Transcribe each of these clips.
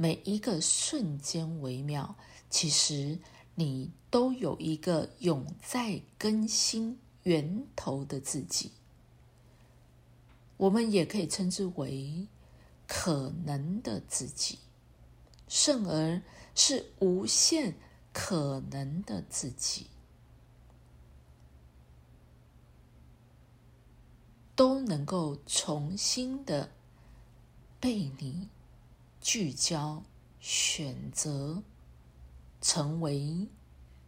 每一个瞬间微妙，其实你都有一个永在更新源头的自己。我们也可以称之为可能的自己，甚而是无限可能的自己，都能够重新的被你聚焦、选择，成为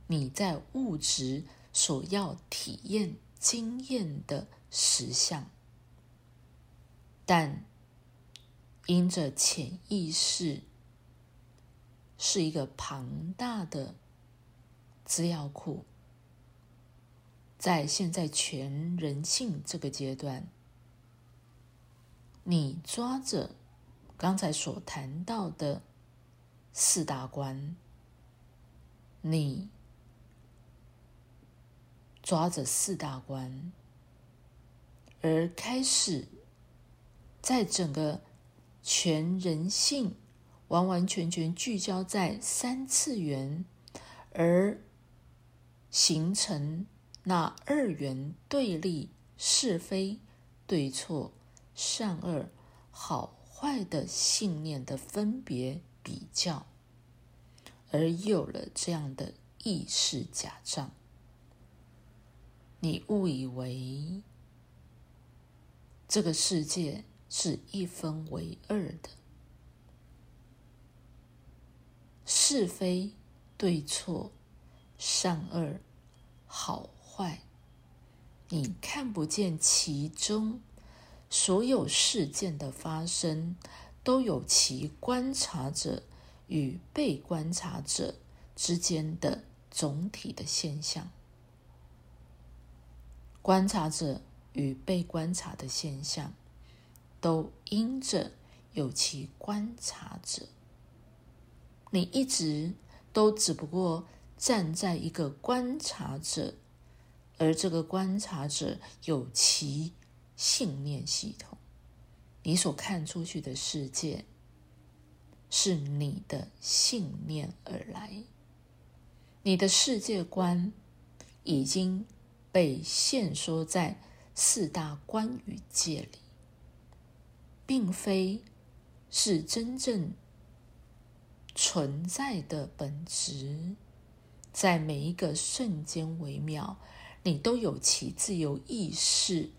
你在物质所要体验、经验的实相。但因着潜意识是一个庞大的资料库，在现在全人性这个阶段，你抓着刚才所谈到的四大关，你抓着四大关，而开始。在整个全人性完完全全聚焦在三次元，而形成那二元对立、是非对错、善恶好坏的信念的分别比较，而有了这样的意识假象，你误以为这个世界。是一分为二的，是非对错、善恶好坏，你看不见其中所有事件的发生，都有其观察者与被观察者之间的总体的现象。观察者与被观察的现象。都因着有其观察者，你一直都只不过站在一个观察者，而这个观察者有其信念系统，你所看出去的世界是你的信念而来，你的世界观已经被限缩在四大观与界里。并非是真正存在的本质，在每一个瞬间微妙，你都有其自由意识，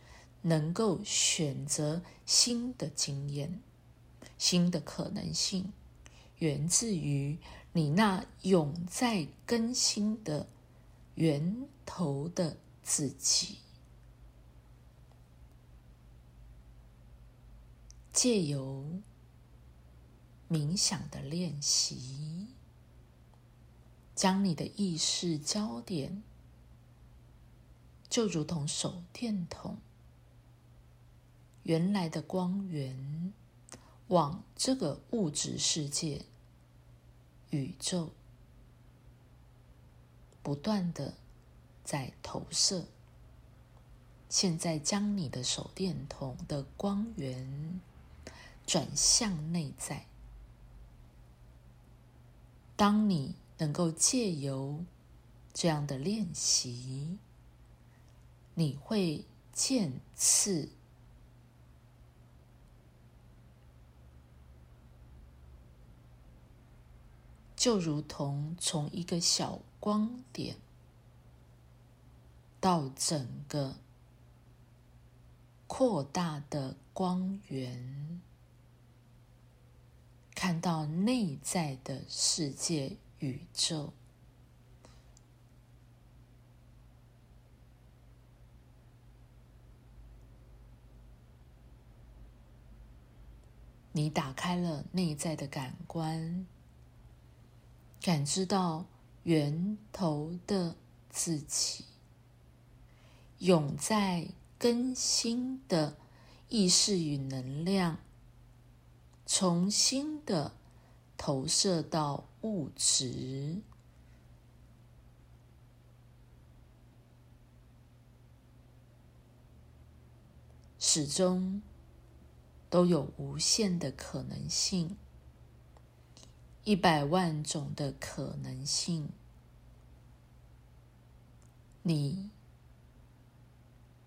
能够选择新的经验、新的可能性，源自于你那永在更新的源头的自己。借由冥想的练习，将你的意识焦点，就如同手电筒原来的光源，往这个物质世界、宇宙不断的在投射。现在，将你的手电筒的光源。转向内在。当你能够借由这样的练习，你会渐次，就如同从一个小光点到整个扩大的光源。看到内在的世界宇宙，你打开了内在的感官，感知到源头的自己，永在更新的意识与能量。重新的投射到物质，始终都有无限的可能性，一百万种的可能性，你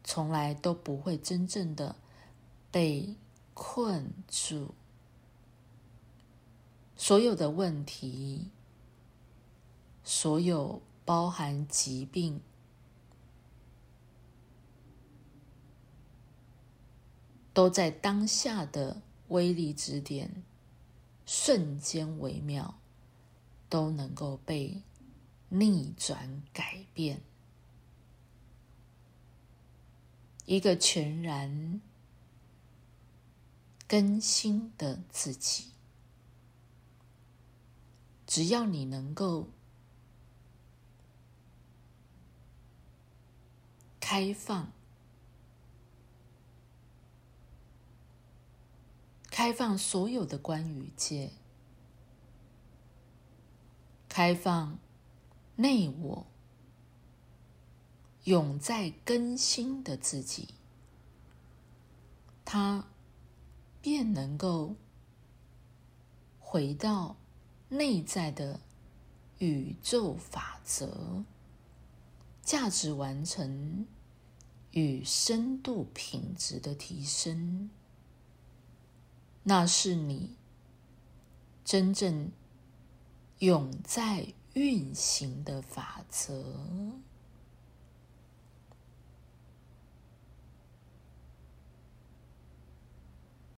从来都不会真正的被困住。所有的问题，所有包含疾病，都在当下的威力之点，瞬间微妙，都能够被逆转改变，一个全然更新的自己。只要你能够开放，开放所有的关于界，开放内我永在更新的自己，他便能够回到。内在的宇宙法则、价值完成与深度品质的提升，那是你真正永在运行的法则。